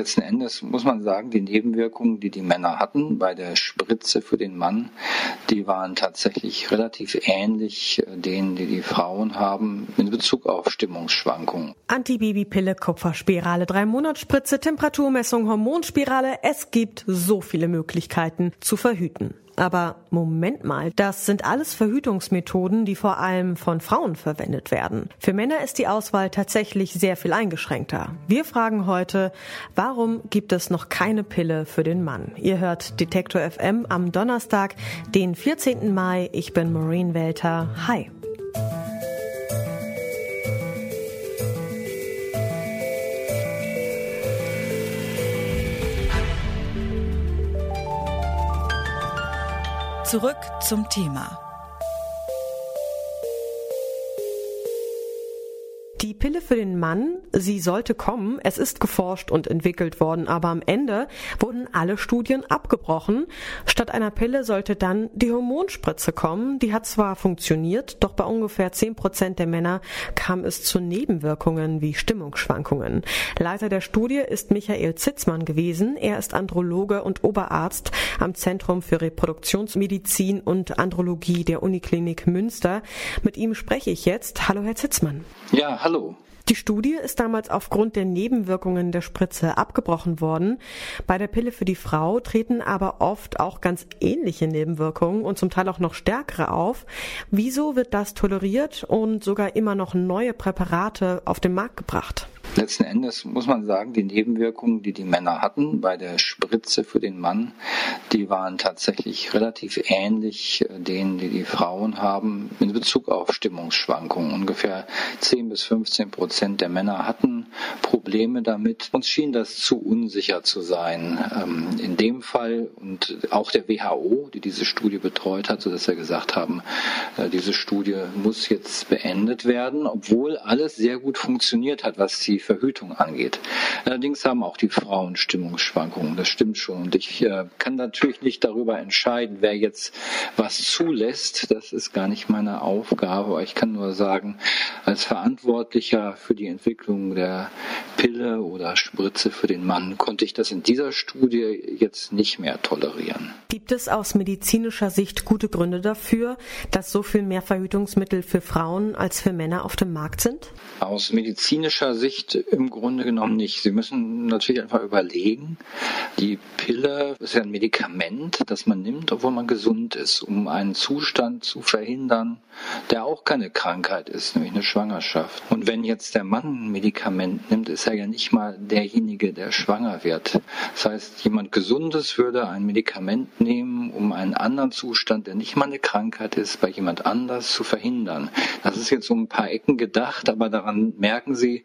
Letzten Endes muss man sagen, die Nebenwirkungen, die die Männer hatten bei der Spritze für den Mann, die waren tatsächlich relativ ähnlich äh, denen, die die Frauen haben in Bezug auf Stimmungsschwankungen. Antibabypille, Kupferspirale, drei Monatsspritze, Temperaturmessung, Hormonspirale. Es gibt so viele Möglichkeiten zu verhüten. Aber Moment mal, das sind alles Verhütungsmethoden, die vor allem von Frauen verwendet werden. Für Männer ist die Auswahl tatsächlich sehr viel eingeschränkter. Wir fragen heute, warum gibt es noch keine Pille für den Mann? Ihr hört Detektor FM am Donnerstag, den 14. Mai. Ich bin Maureen Welter. Hi. Zurück zum Thema. Die Pille für den Mann, sie sollte kommen. Es ist geforscht und entwickelt worden, aber am Ende wurden alle Studien abgebrochen. Statt einer Pille sollte dann die Hormonspritze kommen. Die hat zwar funktioniert, doch bei ungefähr 10 Prozent der Männer kam es zu Nebenwirkungen wie Stimmungsschwankungen. Leiter der Studie ist Michael Zitzmann gewesen. Er ist Androloge und Oberarzt am Zentrum für Reproduktionsmedizin und Andrologie der Uniklinik Münster. Mit ihm spreche ich jetzt. Hallo, Herr Zitzmann. Ja, hallo. Die Studie ist damals aufgrund der Nebenwirkungen der Spritze abgebrochen worden. Bei der Pille für die Frau treten aber oft auch ganz ähnliche Nebenwirkungen und zum Teil auch noch stärkere auf. Wieso wird das toleriert und sogar immer noch neue Präparate auf den Markt gebracht? Letzten Endes muss man sagen, die Nebenwirkungen, die die Männer hatten bei der Spritze für den Mann, die waren tatsächlich relativ ähnlich äh, denen, die die Frauen haben in Bezug auf Stimmungsschwankungen. Ungefähr 10 bis 15 Prozent der Männer hatten Probleme damit. Uns schien das zu unsicher zu sein. Ähm, in dem Fall und auch der WHO, die diese Studie betreut hat, sodass wir gesagt haben, äh, diese Studie muss jetzt beendet werden, obwohl alles sehr gut funktioniert hat, was die Verhütung angeht. Allerdings haben auch die Frauen Stimmungsschwankungen, das stimmt schon. Und ich äh, kann natürlich nicht darüber entscheiden, wer jetzt was zulässt. Das ist gar nicht meine Aufgabe. Aber ich kann nur sagen, als Verantwortlicher für die Entwicklung der Pille oder Spritze für den Mann konnte ich das in dieser Studie jetzt nicht mehr tolerieren. Gibt es aus medizinischer Sicht gute Gründe dafür, dass so viel mehr Verhütungsmittel für Frauen als für Männer auf dem Markt sind? Aus medizinischer Sicht im Grunde genommen nicht. Sie müssen natürlich einfach überlegen, die Pille ist ja ein Medikament, das man nimmt, obwohl man gesund ist, um einen Zustand zu verhindern, der auch keine Krankheit ist, nämlich eine Schwangerschaft. Und wenn jetzt der Mann ein Medikament nimmt, ist er ja nicht mal derjenige, der schwanger wird. Das heißt, jemand Gesundes würde ein Medikament nehmen, um einen anderen Zustand, der nicht mal eine Krankheit ist, bei jemand anders zu verhindern. Das ist jetzt um ein paar Ecken gedacht, aber daran merken Sie,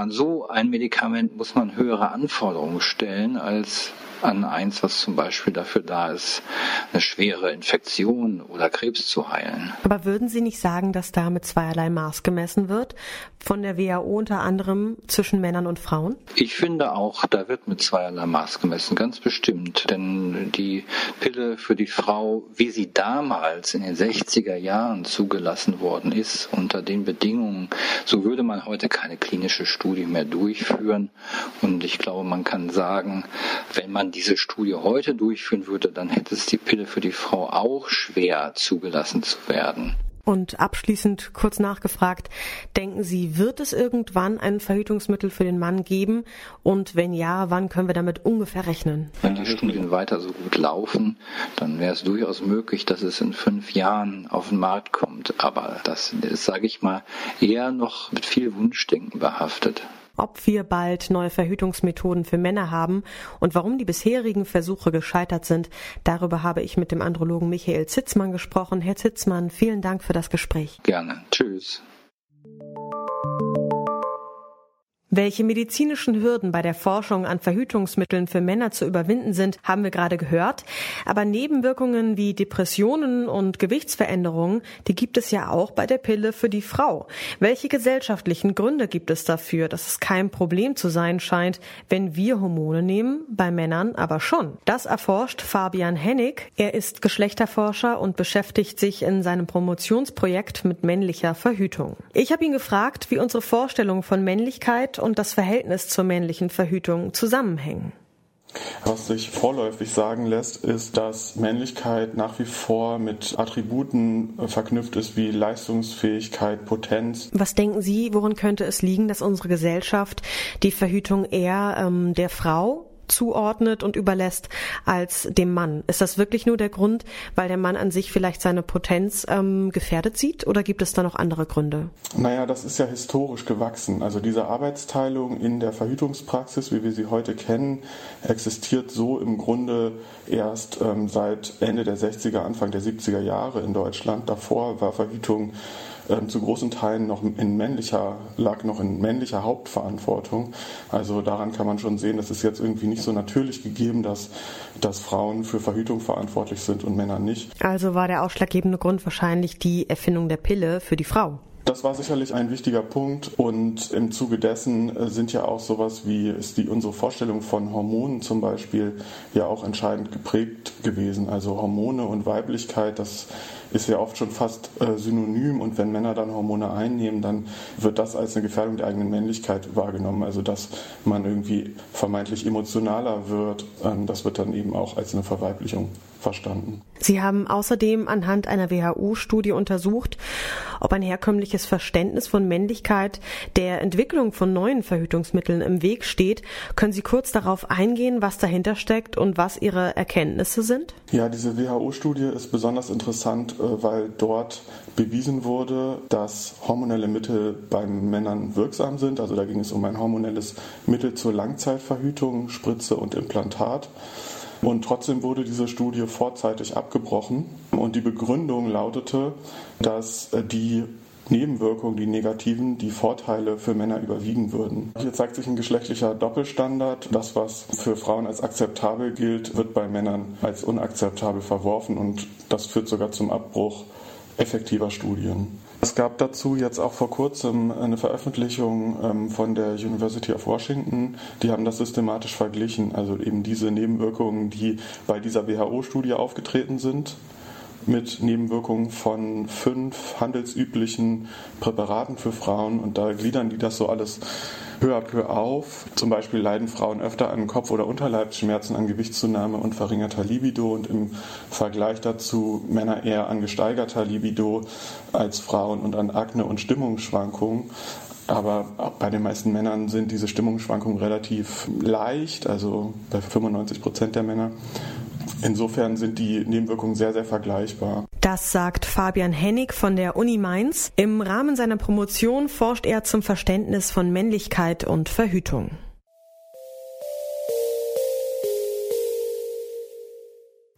an. So ein Medikament muss man höhere Anforderungen stellen als an eins, was zum Beispiel dafür da ist, eine schwere Infektion oder Krebs zu heilen. Aber würden Sie nicht sagen, dass da mit zweierlei Maß gemessen wird? Von der WHO unter anderem zwischen Männern und Frauen? Ich finde auch, da wird mit zweierlei Maß gemessen, ganz bestimmt. Denn die Pille für die Frau, wie sie damals in den 60er Jahren zugelassen worden ist, unter den Bedingungen, so würde man heute keine klinische Studie mehr durchführen. Und ich glaube, man kann sagen, wenn man diese Studie heute durchführen würde, dann hätte es die Pille für die Frau auch schwer zugelassen zu werden. Und abschließend kurz nachgefragt, denken Sie, wird es irgendwann ein Verhütungsmittel für den Mann geben? Und wenn ja, wann können wir damit ungefähr rechnen? Wenn die Studien weiter so gut laufen, dann wäre es durchaus möglich, dass es in fünf Jahren auf den Markt kommt. Aber das ist, sage ich mal, eher noch mit viel Wunschdenken behaftet ob wir bald neue Verhütungsmethoden für Männer haben und warum die bisherigen Versuche gescheitert sind. Darüber habe ich mit dem Andrologen Michael Zitzmann gesprochen. Herr Zitzmann, vielen Dank für das Gespräch. Gerne. Tschüss. Welche medizinischen Hürden bei der Forschung an Verhütungsmitteln für Männer zu überwinden sind, haben wir gerade gehört. Aber Nebenwirkungen wie Depressionen und Gewichtsveränderungen, die gibt es ja auch bei der Pille für die Frau. Welche gesellschaftlichen Gründe gibt es dafür, dass es kein Problem zu sein scheint, wenn wir Hormone nehmen, bei Männern aber schon? Das erforscht Fabian Hennig. Er ist Geschlechterforscher und beschäftigt sich in seinem Promotionsprojekt mit männlicher Verhütung. Ich habe ihn gefragt, wie unsere Vorstellung von Männlichkeit und das Verhältnis zur männlichen Verhütung zusammenhängen. Was sich vorläufig sagen lässt, ist, dass Männlichkeit nach wie vor mit Attributen verknüpft ist wie Leistungsfähigkeit, Potenz. Was denken Sie, worin könnte es liegen, dass unsere Gesellschaft die Verhütung eher ähm, der Frau zuordnet und überlässt als dem Mann. Ist das wirklich nur der Grund, weil der Mann an sich vielleicht seine Potenz ähm, gefährdet sieht oder gibt es da noch andere Gründe? Naja, das ist ja historisch gewachsen. Also diese Arbeitsteilung in der Verhütungspraxis, wie wir sie heute kennen, existiert so im Grunde erst ähm, seit Ende der 60er, Anfang der 70er Jahre in Deutschland. Davor war Verhütung ähm, zu großen Teilen noch in männlicher, lag noch in männlicher Hauptverantwortung. Also daran kann man schon sehen, das ist jetzt irgendwie nicht so natürlich gegeben, dass, dass Frauen für Verhütung verantwortlich sind und Männer nicht. Also war der ausschlaggebende Grund wahrscheinlich die Erfindung der Pille für die Frau. Das war sicherlich ein wichtiger Punkt und im Zuge dessen äh, sind ja auch sowas wie ist die unsere Vorstellung von Hormonen zum Beispiel ja auch entscheidend geprägt gewesen. Also Hormone und Weiblichkeit, das ist ja oft schon fast äh, synonym und wenn Männer dann Hormone einnehmen, dann wird das als eine Gefährdung der eigenen Männlichkeit wahrgenommen. Also dass man irgendwie vermeintlich emotionaler wird, ähm, das wird dann eben auch als eine Verweiblichung verstanden. Sie haben außerdem anhand einer WHO-Studie untersucht, ob ein herkömmliches Verständnis von Männlichkeit der Entwicklung von neuen Verhütungsmitteln im Weg steht. Können Sie kurz darauf eingehen, was dahinter steckt und was Ihre Erkenntnisse sind? Ja, diese WHO-Studie ist besonders interessant, weil dort bewiesen wurde, dass hormonelle Mittel bei Männern wirksam sind. Also da ging es um ein hormonelles Mittel zur Langzeitverhütung, Spritze und Implantat. Und trotzdem wurde diese Studie vorzeitig abgebrochen. Und die Begründung lautete, dass äh, die Nebenwirkungen, die negativen, die Vorteile für Männer überwiegen würden. Hier zeigt sich ein geschlechtlicher Doppelstandard. Das, was für Frauen als akzeptabel gilt, wird bei Männern als unakzeptabel verworfen und das führt sogar zum Abbruch effektiver Studien. Es gab dazu jetzt auch vor kurzem eine Veröffentlichung ähm, von der University of Washington. Die haben das systematisch verglichen, also eben diese Nebenwirkungen, die bei dieser WHO-Studie aufgetreten sind, mit Nebenwirkungen von fünf handelsüblichen Präparaten für Frauen. Und da gliedern die das so alles peu à peu auf. Zum Beispiel leiden Frauen öfter an Kopf- oder Unterleibsschmerzen, an Gewichtszunahme und verringerter Libido und im Vergleich dazu Männer eher an gesteigerter Libido als Frauen und an Akne und Stimmungsschwankungen. Aber bei den meisten Männern sind diese Stimmungsschwankungen relativ leicht, also bei 95 Prozent der Männer. Insofern sind die Nebenwirkungen sehr, sehr vergleichbar. Das sagt Fabian Hennig von der Uni Mainz. Im Rahmen seiner Promotion forscht er zum Verständnis von Männlichkeit und Verhütung.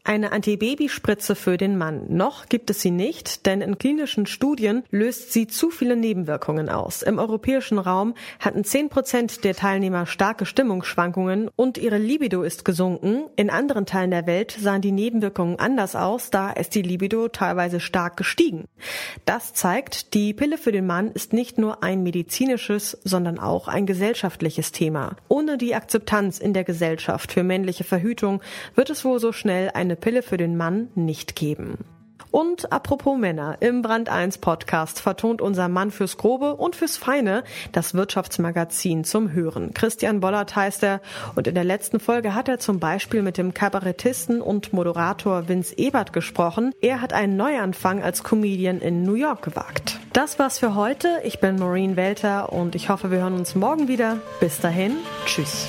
Eine Antibabyspritze für den Mann. Noch gibt es sie nicht, denn in klinischen Studien löst sie zu viele Nebenwirkungen aus. Im europäischen Raum hatten 10 Prozent der Teilnehmer starke Stimmungsschwankungen und ihre Libido ist gesunken. In anderen Teilen der Welt sahen die Nebenwirkungen anders aus, da ist die Libido teilweise stark gestiegen. Das zeigt, die Pille für den Mann ist nicht nur ein medizinisches, sondern auch ein gesellschaftliches Thema. Ohne die Akzeptanz in der Gesellschaft für männliche Verhütung wird es wohl so schnell eine eine Pille für den Mann nicht geben. Und apropos Männer, im Brand 1 Podcast vertont unser Mann fürs Grobe und fürs Feine das Wirtschaftsmagazin zum Hören. Christian Bollert heißt er und in der letzten Folge hat er zum Beispiel mit dem Kabarettisten und Moderator Vince Ebert gesprochen. Er hat einen Neuanfang als Comedian in New York gewagt. Das war's für heute. Ich bin Maureen Welter und ich hoffe, wir hören uns morgen wieder. Bis dahin, tschüss.